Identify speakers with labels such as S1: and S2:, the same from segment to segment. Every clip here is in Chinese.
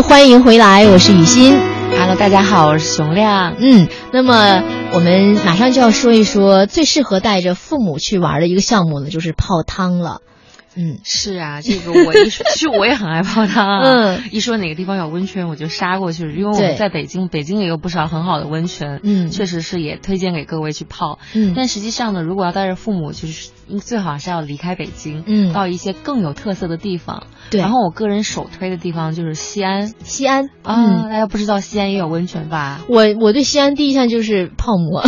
S1: Hello，欢迎回来，我是雨欣。
S2: Hello，大家好，我是熊亮。
S1: 嗯，那么我们马上就要说一说最适合带着父母去玩的一个项目呢，就是泡汤了。嗯，
S2: 是啊，这个我一说，其实我也很爱泡汤啊。嗯，一说哪个地方有温泉，我就杀过去，因为我们在北京，北京也有不少很好的温泉。嗯，确实是也推荐给各位去泡。嗯，但实际上呢，如果要带着父母，就是最好是要离开北京，嗯，到一些更有特色的地方。
S1: 对。
S2: 然后我个人首推的地方就是西安。
S1: 西安
S2: 啊，大家不知道西安也有温泉吧？
S1: 我我对西安第一印象就是泡馍。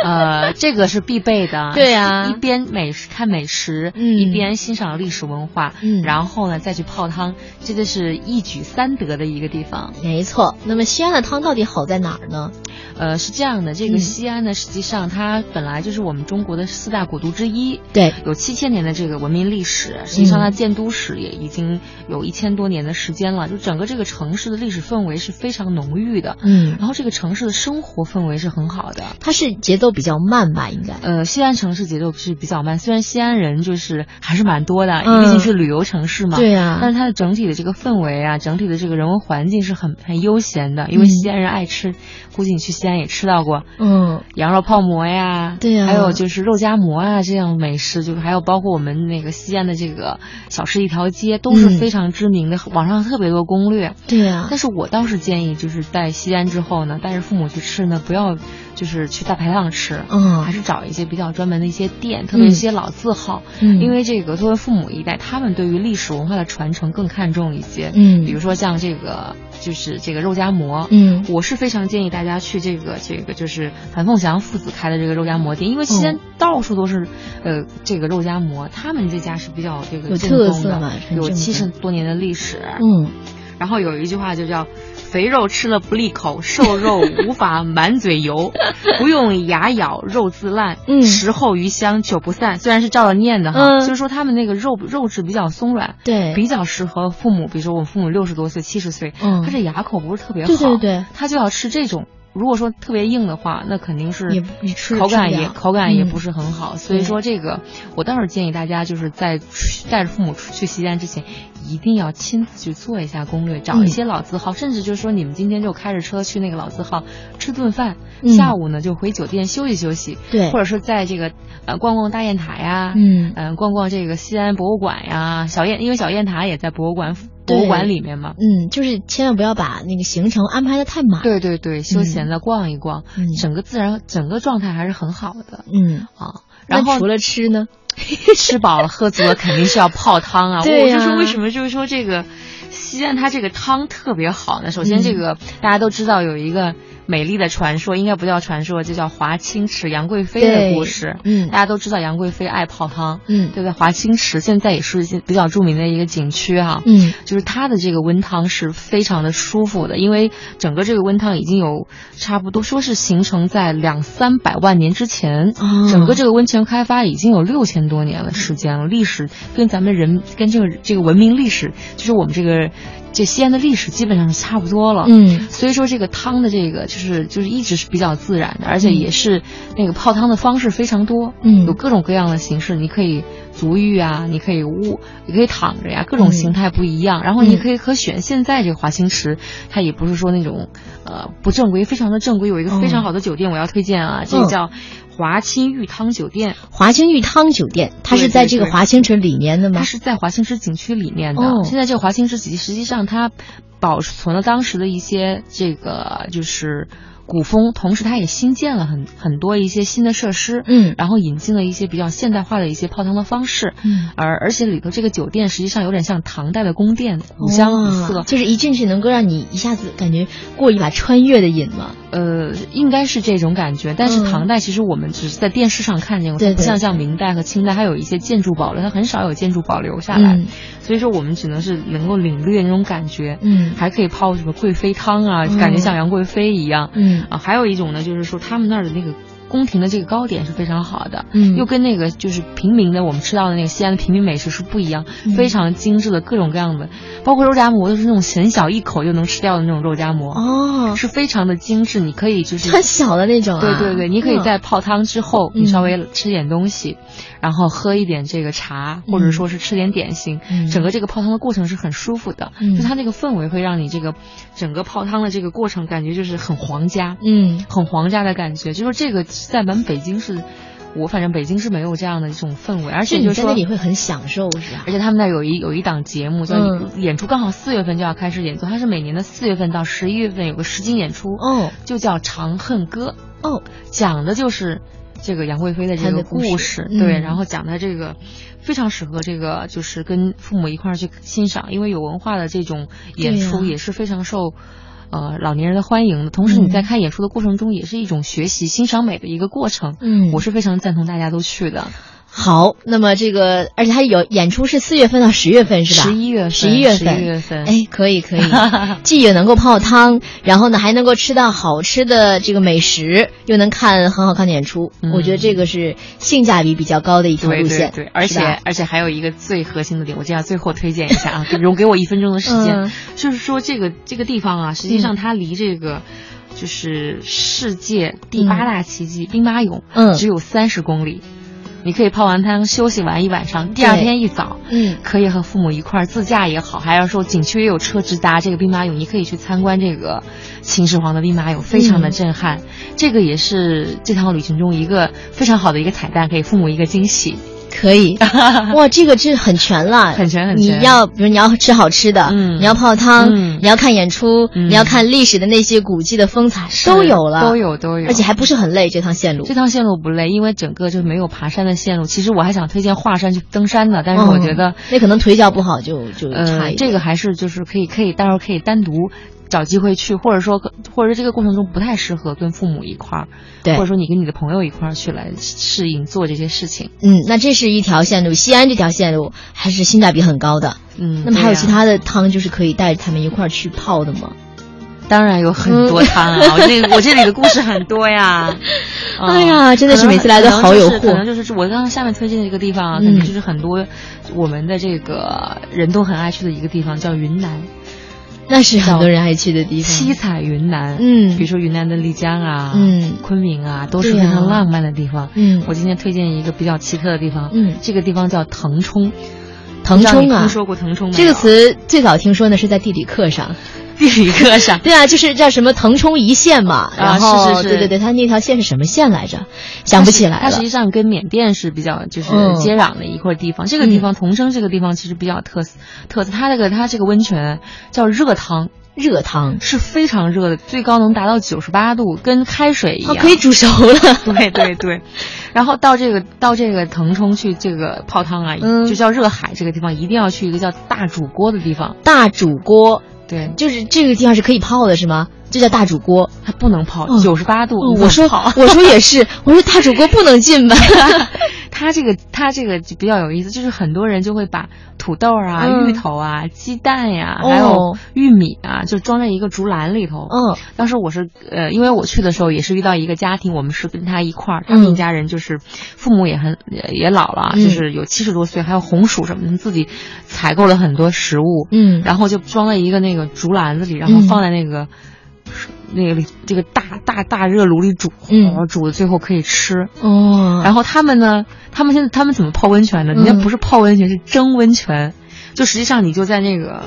S2: 呃，这个是必备的。
S1: 对呀，
S2: 一边美食看美食，嗯，一边欣赏历史文化，嗯，然后呢再去泡汤，这就是一举三得的一个地方。
S1: 没错。那么西安的汤到底好在哪儿呢？
S2: 呃，是这样的，这个西安呢，实际上它本来就是我们中国的四大古都之一，
S1: 对，
S2: 有七千年的这个文明历史。实际上它建都史也已经有一千多年的时间了，就整个这个城市的历史氛围是非常浓郁的，嗯，然后这个城市的生活氛围是很好的。
S1: 它是节奏比较慢吧？应该。
S2: 呃，西安城市节奏是比较慢，虽然西安人就是还是蛮多的，毕竟是旅游城市嘛，
S1: 对呀。
S2: 但是它的整体的这个氛围啊，整体的这个人文环境是很很悠闲的，因为西安人爱吃，估计你去西安也吃到过。嗯，羊肉泡馍呀，
S1: 对呀，
S2: 还有就是肉夹馍啊，这样美食，就是还有包括我们那个西安的这个小吃一条街都是非常知名的，网上特别多攻略。
S1: 对呀，
S2: 但是我倒是建议，就是在西安之后呢，带着父母去吃呢，不要就是去大排档吃，嗯，还是找一些比较专门的一些店，特别一些老字号，嗯，因为这个作为父母一代，他们对于历史文化的传承更看重一些，嗯，比如说像这个就是这个肉夹馍，嗯，我是非常建议大家去这个这个就是。是谭凤祥父子开的这个肉夹馍店，因为西安到处都是，呃，这个肉夹馍，他们这家是比较这个
S1: 有特色
S2: 的，有七十多年的历史。嗯，然后有一句话就叫“肥肉吃了不利口，瘦肉无法满嘴油，不用牙咬肉自烂，食后余香久不散”。虽然是照着念的哈，就是说他们那个肉肉质比较松软，
S1: 对，
S2: 比较适合父母。比如说我父母六十多岁、七十岁，嗯，他这牙口不是特别好，对
S1: 对对，
S2: 他就要吃这种。如果说特别硬的话，那肯定是口感也口感也不是很好。所以说这个，我倒是建议大家就是在带着父母出去西安之前，一定要亲自去做一下攻略，找一些老字号，甚至就是说你们今天就开着车去那个老字号吃顿饭，下午呢就回酒店休息休息，
S1: 对，
S2: 或者是在这个呃逛逛大雁塔呀，嗯。嗯逛逛这个西安博物馆呀，小雁因为小雁塔也在博物馆。博物馆里面嘛，
S1: 嗯，就是千万不要把那个行程安排的太满。
S2: 对对对，休闲的逛一逛，整个自然整个状态还是很好的。
S1: 嗯
S2: 啊，然后
S1: 除了吃呢，
S2: 吃饱了喝足了肯定是要泡汤啊。
S1: 对
S2: 呀。就是为什么就是说这个西安它这个汤特别好呢？首先这个大家都知道有一个。美丽的传说应该不叫传说，就叫华清池杨贵妃的故事。嗯，大家都知道杨贵妃爱泡汤。嗯，对不对？华清池现在也是比较著名的一个景区哈。嗯，就是它的这个温汤是非常的舒服的，因为整个这个温汤已经有差不多说是形成在两三百万年之前。整个这个温泉开发已经有六千多年的时间了，历史跟咱们人跟这个这个文明历史，就是我们这个。这西安的历史基本上是差不多了，嗯，所以说这个汤的这个就是就是一直是比较自然的，而且也是那个泡汤的方式非常多，嗯，有各种各样的形式，你可以足浴啊，你可以卧，你可以躺着呀，各种形态不一样，然后你可以可选现在这个华清池，它也不是说那种呃不正规，非常的正规，有一个非常好的酒店我要推荐啊，这个叫。华清玉汤酒店，
S1: 华清玉汤酒店，它是在这个华清池里面的吗？
S2: 它是在华清池景区里面的。现在这个华清池实际上它保存了当时的一些这个就是。古风，同时它也新建了很很多一些新的设施，嗯，然后引进了一些比较现代化的一些泡汤的方式，嗯，而而且里头这个酒店实际上有点像唐代的宫殿，古香古色，
S1: 就是一进去能够让你一下子感觉过一把穿越的瘾吗？
S2: 呃，应该是这种感觉。但是唐代其实我们只是在电视上看见过，不像像明代和清代，它有一些建筑保留，它很少有建筑保留下来，所以说我们只能是能够领略那种感觉，嗯，还可以泡什么贵妃汤啊，感觉像杨贵妃一样，嗯。啊，还有一种呢，就是说他们那儿的那个宫廷的这个糕点是非常好的，嗯，又跟那个就是平民的我们吃到的那个西安的平民美食是不一样，非常精致的各种各样的，包括肉夹馍都是那种很小一口就能吃掉的那种肉夹馍
S1: 哦，
S2: 是非常的精致，你可以就是
S1: 很小的那种，
S2: 对对对，你可以在泡汤之后，你稍微吃点东西，然后喝一点这个茶，或者说是吃点点心，整个这个泡汤的过程是很舒服的，就它那个氛围会让你这个整个泡汤的这个过程感觉就是很皇家，
S1: 嗯，
S2: 很皇家的感觉，就是这个在咱们北京是。我反正北京是没有这样的一种氛围，而且就是说
S1: 你会很享受，是吧？
S2: 而且他们那有一有一档节目叫演出，刚好四月份就要开始演出，它是每年的四月份到十一月份有个实景演出，
S1: 哦，
S2: 就叫《长恨歌》，
S1: 哦，
S2: 讲的就是这个杨贵妃的这个故事，对，然后讲的这个非常适合这个就是跟父母一块儿去欣赏，因为有文化的这种演出也是非常受。呃，老年人的欢迎的同时，你在看演出的过程中，也是一种学习欣赏美的一个过程。
S1: 嗯，
S2: 我是非常赞同大家都去的。
S1: 好，那么这个，而且它有演出是四月份到十月份是吧？
S2: 十一月份，
S1: 十一月份，
S2: 十一月份。
S1: 哎，可以可以，既也能够泡汤，然后呢还能够吃到好吃的这个美食，又能看很好看的演出。我觉得这个是性价比比较高的一条路线。
S2: 对对对，而且而且还有一个最核心的点，我就要最后推荐一下啊，容给我一分钟的时间，就是说这个这个地方啊，实际上它离这个就是世界第八大奇迹兵马俑，嗯，只有三十公里。你可以泡完汤休息完一晚上，第二天一早，
S1: 嗯，
S2: 可以和父母一块儿自驾也好，还要说景区也有车直达这个兵马俑，你可以去参观这个秦始皇的兵马俑，非常的震撼。这个也是这趟旅行中一个非常好的一个彩蛋，给父母一个惊喜。
S1: 可以，哇，这个这很全了，
S2: 很全很
S1: 全。你要比如你要吃好吃的，嗯，你要泡汤，嗯，你要看演出，你要看历史的那些古迹的风采，都有了，
S2: 都有都有，
S1: 而且还不是很累。这趟线路，
S2: 这趟线路不累，因为整个就没有爬山的线路。其实我还想推荐华山去登山呢，但是我觉得
S1: 那可能腿脚不好就就差一点。
S2: 这个还是就是可以可以，到时候可以单独。找机会去，或者说，或者这个过程中不太适合跟父母一块儿，
S1: 对，
S2: 或者说你跟你的朋友一块儿去来适应做这些事情。
S1: 嗯，那这是一条线路，西安这条线路还是性价比很高的。
S2: 嗯，
S1: 那么还有其他的汤，就是可以带着他们一块儿去泡的吗？
S2: 当然有很多汤啊，我这我这里的故事很多呀。
S1: 哎呀，真的是每次来都好有货。
S2: 可能就是我刚刚下面推荐的一个地方啊，可能就是很多我们的这个人都很爱去的一个地方，叫云南。
S1: 那是很多人爱去的地方，
S2: 七彩云南。
S1: 嗯，
S2: 比如说云南的丽江啊，
S1: 嗯，
S2: 昆明啊，都是非常浪漫的地方。
S1: 嗯，
S2: 我今天推荐一个比较奇特的地方。
S1: 嗯，
S2: 这个地方叫腾冲。
S1: 腾冲啊，
S2: 听说过腾冲
S1: 这个词最早听说呢是在地理课上。
S2: 地理课上，
S1: 对啊，就是叫什么腾冲一线嘛。然
S2: 后，是
S1: 是是，对对对，它那条线是什么线来着？想不起来了。
S2: 它实际上跟缅甸是比较就是接壤的一块地方。这个地方桐生这个地方其实比较特色，特色它这个它这个温泉叫热汤。
S1: 热汤
S2: 是非常热的，最高能达到九十八度，跟开水一样，
S1: 可以煮熟了。
S2: 对对对，然后到这个到这个腾冲去这个泡汤啊，就叫热海这个地方，一定要去一个叫大煮锅的地方。
S1: 大煮锅，
S2: 对，
S1: 就是这个地方是可以泡的，是吗？这叫大煮锅，
S2: 它不能泡，九十八度。
S1: 我说 我说也是，我说大煮锅不能进吧。
S2: 它这个它这个就比较有意思，就是很多人就会把土豆啊、芋头啊、鸡蛋呀，还有玉米啊，就装在一个竹篮里头。
S1: 嗯，
S2: 当时我是呃，因为我去的时候也是遇到一个家庭，我们是跟他一块儿，他们一家人就是父母也很也老了，就是有七十多岁，还有红薯什么的，自己采购了很多食物，
S1: 嗯，
S2: 然后就装在一个那个竹篮子里，然后放在那个。那个里这个大大大热炉里煮，然后煮的最后可以吃
S1: 哦。
S2: 然后他们呢，他们现在他们怎么泡温泉呢？人家不是泡温泉，是蒸温泉。就实际上你就在那个。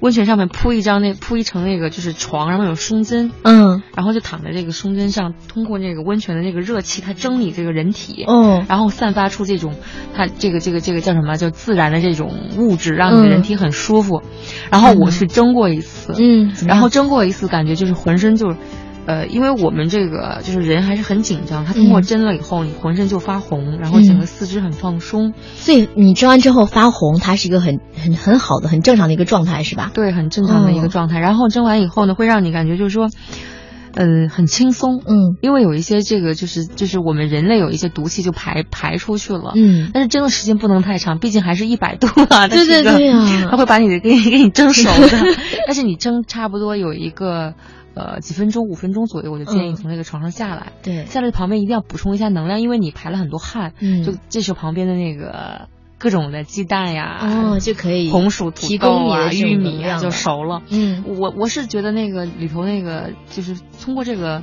S2: 温泉上面铺一张那铺一层那个就是床，然后有松针，
S1: 嗯，
S2: 然后就躺在这个松针上，通过那个温泉的那个热气，它蒸你这个人体，
S1: 嗯，
S2: 然后散发出这种它这个这个这个叫什么？就自然的这种物质，让你的人体很舒服。然后我去蒸过一次，
S1: 嗯，
S2: 然后蒸过一次，感觉就是浑身就。呃，因为我们这个就是人还是很紧张，它通过蒸了以后，你浑身就发红，然后整个四肢很放松。
S1: 所以你蒸完之后发红，它是一个很很很好的、很正常的一个状态，是吧？
S2: 对，很正常的一个状态。然后蒸完以后呢，会让你感觉就是说，嗯，很轻松。
S1: 嗯，
S2: 因为有一些这个就是就是我们人类有一些毒气就排排出去了。
S1: 嗯，
S2: 但是蒸的时间不能太长，毕竟还是一百度啊。
S1: 对对对啊，
S2: 它会把你的给你给你蒸熟的。但是你蒸差不多有一个。呃几分钟、五分钟左右，我就建议从那个床上下来。
S1: 对，
S2: 下来旁边一定要补充一下能量，因为你排了很多汗。
S1: 嗯，
S2: 就这时候旁边的那个各种的鸡蛋呀，
S1: 哦，就可以
S2: 红薯、
S1: 土豆
S2: 啊玉米啊，就熟了。
S1: 嗯，
S2: 我我是觉得那个里头那个就是通过这个。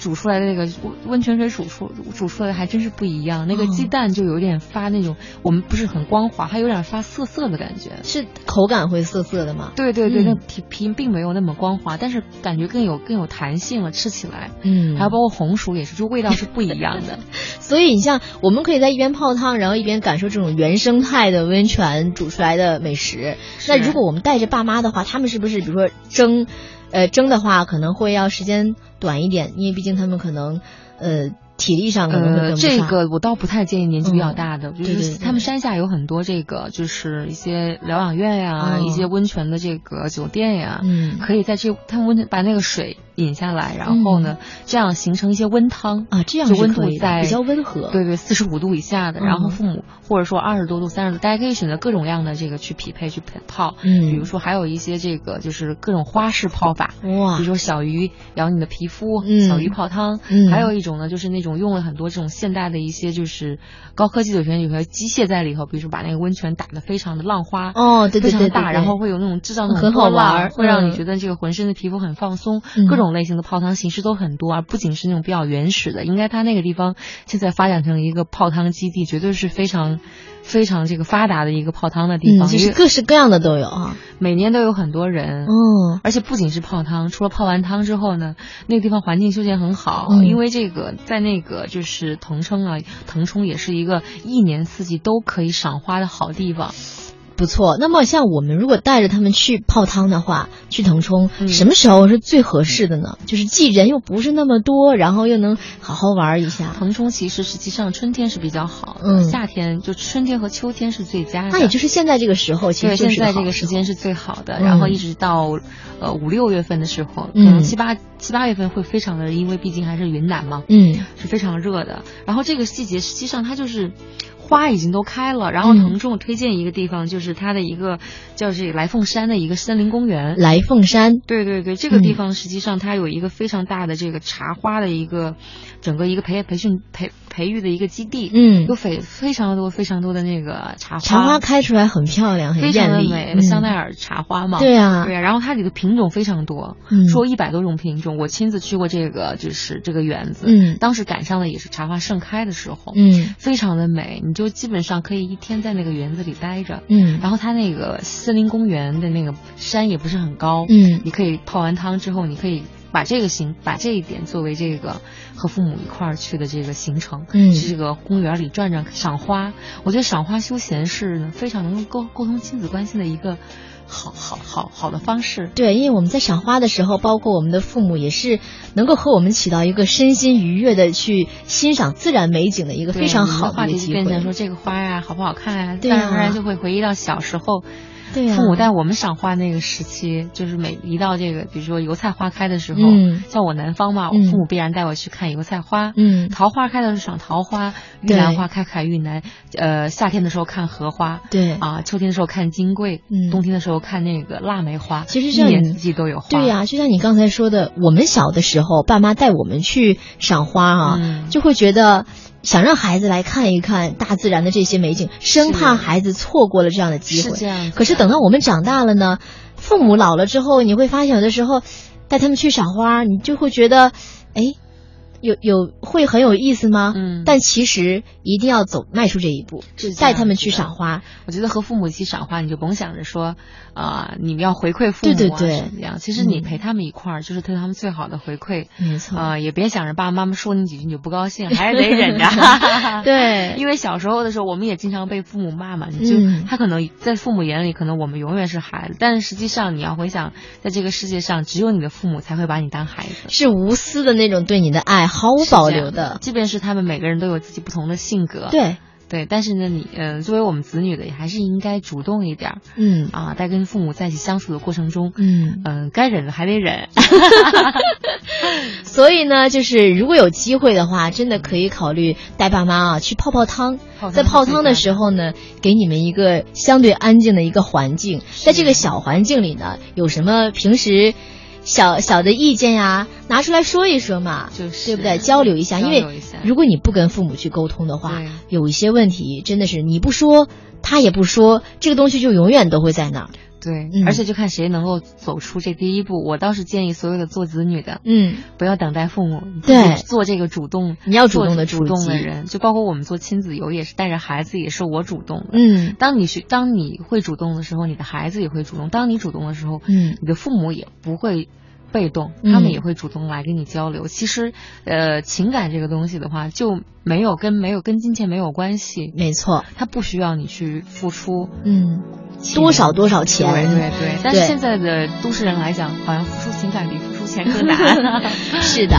S2: 煮出来的那个温泉水煮出煮出来的还真是不一样，那个鸡蛋就有点发那种，我们不是很光滑，它有点发涩涩的感觉，
S1: 是口感会涩涩的吗？
S2: 对对对，那皮皮并没有那么光滑，但是感觉更有更有弹性了，吃起来，
S1: 嗯，
S2: 还有包括红薯也是，就味道是不一样的。
S1: 所以你像我们可以在一边泡汤，然后一边感受这种原生态的温泉煮出来的美食。那如果我们带着爸妈的话，他们是不是比如说蒸？呃，蒸的话可能会要时间短一点，因为毕竟他们可能，呃。体力上可能
S2: 这个我倒不太建议年纪比较大的，
S1: 就是
S2: 他们山下有很多这个，就是一些疗养院呀，一些温泉的这个酒店呀，
S1: 嗯，
S2: 可以在这他们温泉把那个水引下来，然后呢，这样形成一些温汤
S1: 啊，这样
S2: 就温度在
S1: 比较温和，
S2: 对对，四十五度以下的，然后父母或者说二十多度、三十度，大家可以选择各种样的这个去匹配去泡，
S1: 嗯，
S2: 比如说还有一些这个就是各种花式泡法，
S1: 哇，
S2: 比如说小鱼咬你的皮肤，小鱼泡汤，
S1: 嗯，
S2: 还有一种呢就是那种。用了很多这种现代的一些就是高科技的泉有些机械在里头，比如说把那个温泉打得非常的浪花
S1: 哦，对对对，
S2: 大，然后会有那种制造
S1: 很好玩，
S2: 会让你觉得这个浑身的皮肤很放松。各种类型的泡汤形式都很多，而不仅是那种比较原始的。应该它那个地方现在发展成一个泡汤基地，绝对是非常。非常这个发达的一个泡汤的地方，
S1: 就是各式各样的都有啊，
S2: 每年都有很多人，
S1: 嗯，
S2: 而且不仅是泡汤，除了泡完汤之后呢，那个地方环境修建很好，因为这个在那个就是腾冲啊，腾冲也是一个一年四季都可以赏花的好地方。
S1: 不错，那么像我们如果带着他们去泡汤的话，去腾冲，什么时候是最合适的呢？就是既人又不是那么多，然后又能好好玩一下。
S2: 腾冲其实实际上春天是比较好的，
S1: 嗯，
S2: 夏天就春天和秋天是最佳的。
S1: 那也就是现在这个时候，其实
S2: 现在这个时间是最好的。然后一直到呃五六月份的时候，可能七八七八月份会非常的，因为毕竟还是云南嘛，
S1: 嗯，
S2: 是非常热的。然后这个季节实际上它就是。花已经都开了，然后腾冲推荐一个地方，就是它的一个叫这来凤山的一个森林公园。
S1: 来凤山，
S2: 对对对，这个地方实际上它有一个非常大的这个茶花的一个整个一个培培训培培育的一个基地。
S1: 嗯，
S2: 有非非常多非常多的那个茶花，
S1: 茶花开出来很漂亮，很
S2: 艳丽，美，香奈儿茶花嘛。
S1: 对啊，
S2: 对啊，然后它里的品种非常多，说一百多种品种。我亲自去过这个就是这个园子，
S1: 嗯，
S2: 当时赶上了也是茶花盛开的时候，
S1: 嗯，
S2: 非常的美，你就基本上可以。一天在那个园子里待着，
S1: 嗯，
S2: 然后它那个森林公园的那个山也不是很高，
S1: 嗯，
S2: 你可以泡完汤之后，你可以把这个行，把这一点作为这个和父母一块儿去的这个行程，
S1: 嗯，
S2: 去这个公园里转转赏花。我觉得赏花休闲是非常能够沟沟通亲子关系的一个。好好好好的方式，
S1: 对，因为我们在赏花的时候，包括我们的父母也是能够和我们起到一个身心愉悦的去欣赏自然美景的一个非常好的
S2: 话题，
S1: 就
S2: 变成说这个花呀好不好看
S1: 呀，
S2: 自然而然就会回忆到小时候。
S1: 对
S2: 父母带我们赏花那个时期，就是每一到这个，比如说油菜花开的时候，像我南方嘛，我父母必然带我去看油菜花。
S1: 嗯，
S2: 桃花开的时候赏桃花，玉兰花开开玉兰。呃，夏天的时候看荷花。
S1: 对
S2: 啊，秋天的时候看金桂。
S1: 嗯，
S2: 冬天的时候看那个腊梅花。
S1: 其实
S2: 一年四季都有花。
S1: 对呀，就像你刚才说的，我们小的时候，爸妈带我们去赏花啊，就会觉得。想让孩子来看一看大自然的这些美景，生怕孩子错过了这样的机会。
S2: 是这样。
S1: 可是等到我们长大了呢，父母老了之后，你会发现有的时候带他们去赏花，你就会觉得，哎。有有会很有意思吗？
S2: 嗯，
S1: 但其实一定要走迈出这一步，带他们去赏花。
S2: 我觉得和父母一起赏花，你就甭想着说啊，你们要回馈父
S1: 母对对对，
S2: 怎么样？其实你陪他们一块儿，就是对他们最好的回馈。
S1: 没错
S2: 啊，也别想着爸爸妈妈说你几句你就不高兴，还是得忍着。
S1: 对，
S2: 因为小时候的时候，我们也经常被父母骂嘛。你就他可能在父母眼里，可能我们永远是孩子，但是实际上你要回想，在这个世界上，只有你的父母才会把你当孩子，
S1: 是无私的那种对你的爱。毫无保留的，
S2: 即便是他们每个人都有自己不同的性格，
S1: 对。
S2: 对，但是呢，你呃，作为我们子女的，也还是应该主动一点，
S1: 嗯。
S2: 啊，在跟父母在一起相处的过程中，
S1: 嗯。
S2: 嗯，该忍的还得忍，
S1: 所以呢，就是如果有机会的话，真的可以考虑带爸妈啊去泡泡汤，在泡汤的时候呢，给你们一个相对安静的一个环境，在这个小环境里呢，有什么平时。小小的意见呀，拿出来说一说嘛，
S2: 就是
S1: 对不对？交流一下，因为如果你不跟父母去沟通的话，有一些问题真的是你不说，他也不说，这个东西就永远都会在那儿。
S2: 对，而且就看谁能够走出这第一步。我倒是建议所有的做子女的，
S1: 嗯，
S2: 不要等待父母，
S1: 对，
S2: 做这个主动，
S1: 你要主动的
S2: 主动的人，就包括我们做亲子游也是带着孩子，也是我主动的。
S1: 嗯，
S2: 当你去，当你会主动的时候，你的孩子也会主动；当你主动的时候，
S1: 嗯，
S2: 你的父母也不会被动，他们也会主动来跟你交流。其实，呃，情感这个东西的话，就没有跟没有跟金钱没有关系，
S1: 没错，
S2: 他不需要你去付出，
S1: 嗯。多少多少钱？
S2: 对对对，但是现在的都市人来讲，好像付出情感比付出钱更难。
S1: 是的。